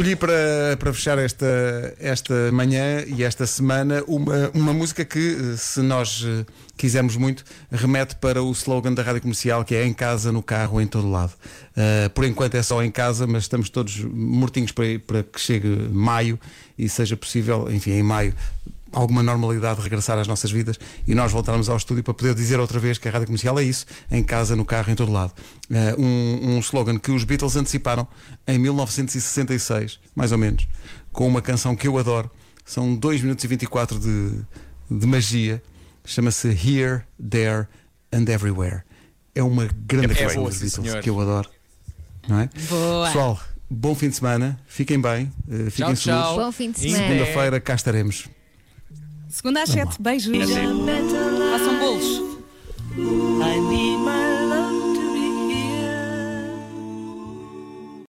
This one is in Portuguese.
Escolhi para, para fechar esta, esta manhã e esta semana uma, uma música que, se nós eh, quisermos muito, remete para o slogan da rádio comercial que é em casa, no carro, em todo lado. Uh, por enquanto é só em casa, mas estamos todos mortinhos para, para que chegue maio e seja possível, enfim, em maio, alguma normalidade regressar às nossas vidas e nós voltarmos ao estúdio para poder dizer outra vez que a rádio comercial é isso, em casa, no carro, em todo lado. Uh, um, um slogan que os Beatles anteciparam em 1966, mais ou menos, com uma canção que eu adoro. São 2 minutos e 24 de, de magia. Chama-se Here, There and Everywhere. É uma grande É canção boa, dos Beatles senhor. que eu adoro. Não é? Boa. Pessoal, bom fim de semana. Fiquem bem, uh, fiquem Tchau, tchau. seguros. Bom fim de E semana. Segunda-feira cá estaremos. Segunda às sete. Beijos. Façam